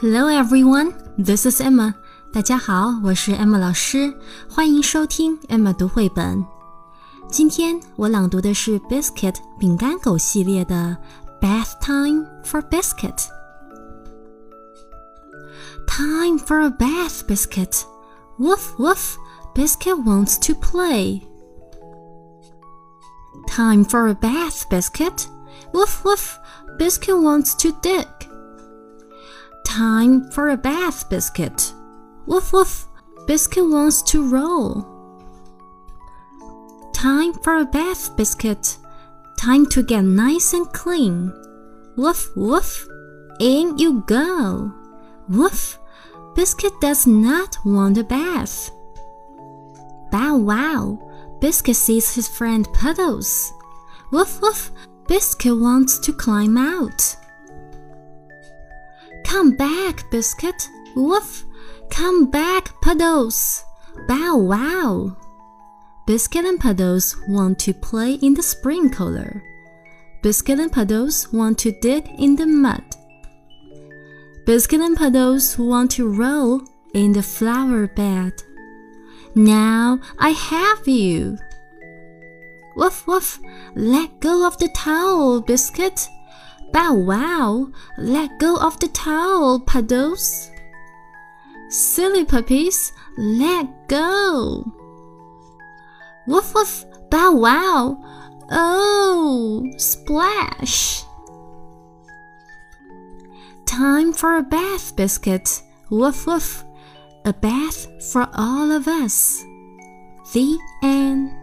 Hello everyone, this is Emma. 大家好，我是 Emma 老师，欢迎收听 Emma 读绘本。今天我朗读的是 Biscuit 饼干狗系列的 Bath Time for Biscuit。Time for a bath, Biscuit. Woof woof, Biscuit wants to play. Time for a bath, Biscuit. Woof woof, Biscuit wants to dig. Time for a bath, Biscuit. Woof woof, Biscuit wants to roll. Time for a bath, Biscuit. Time to get nice and clean. Woof woof, in you go. Woof, Biscuit does not want a bath. Bow wow, Biscuit sees his friend Puddles. Woof woof, Biscuit wants to climb out. Come back, Biscuit. Woof, come back, Puddles. Bow wow. Biscuit and Puddles want to play in the sprinkler. Biscuit and Puddles want to dig in the mud. Biscuit and Puddles want to roll in the flower bed. Now I have you. Woof woof, let go of the towel, Biscuit. Bow wow, let go of the towel, Puddles. Silly puppies, let go. Woof woof, bow wow. Oh, splash. Time for a bath, Biscuit. Woof woof. A bath for all of us. The end.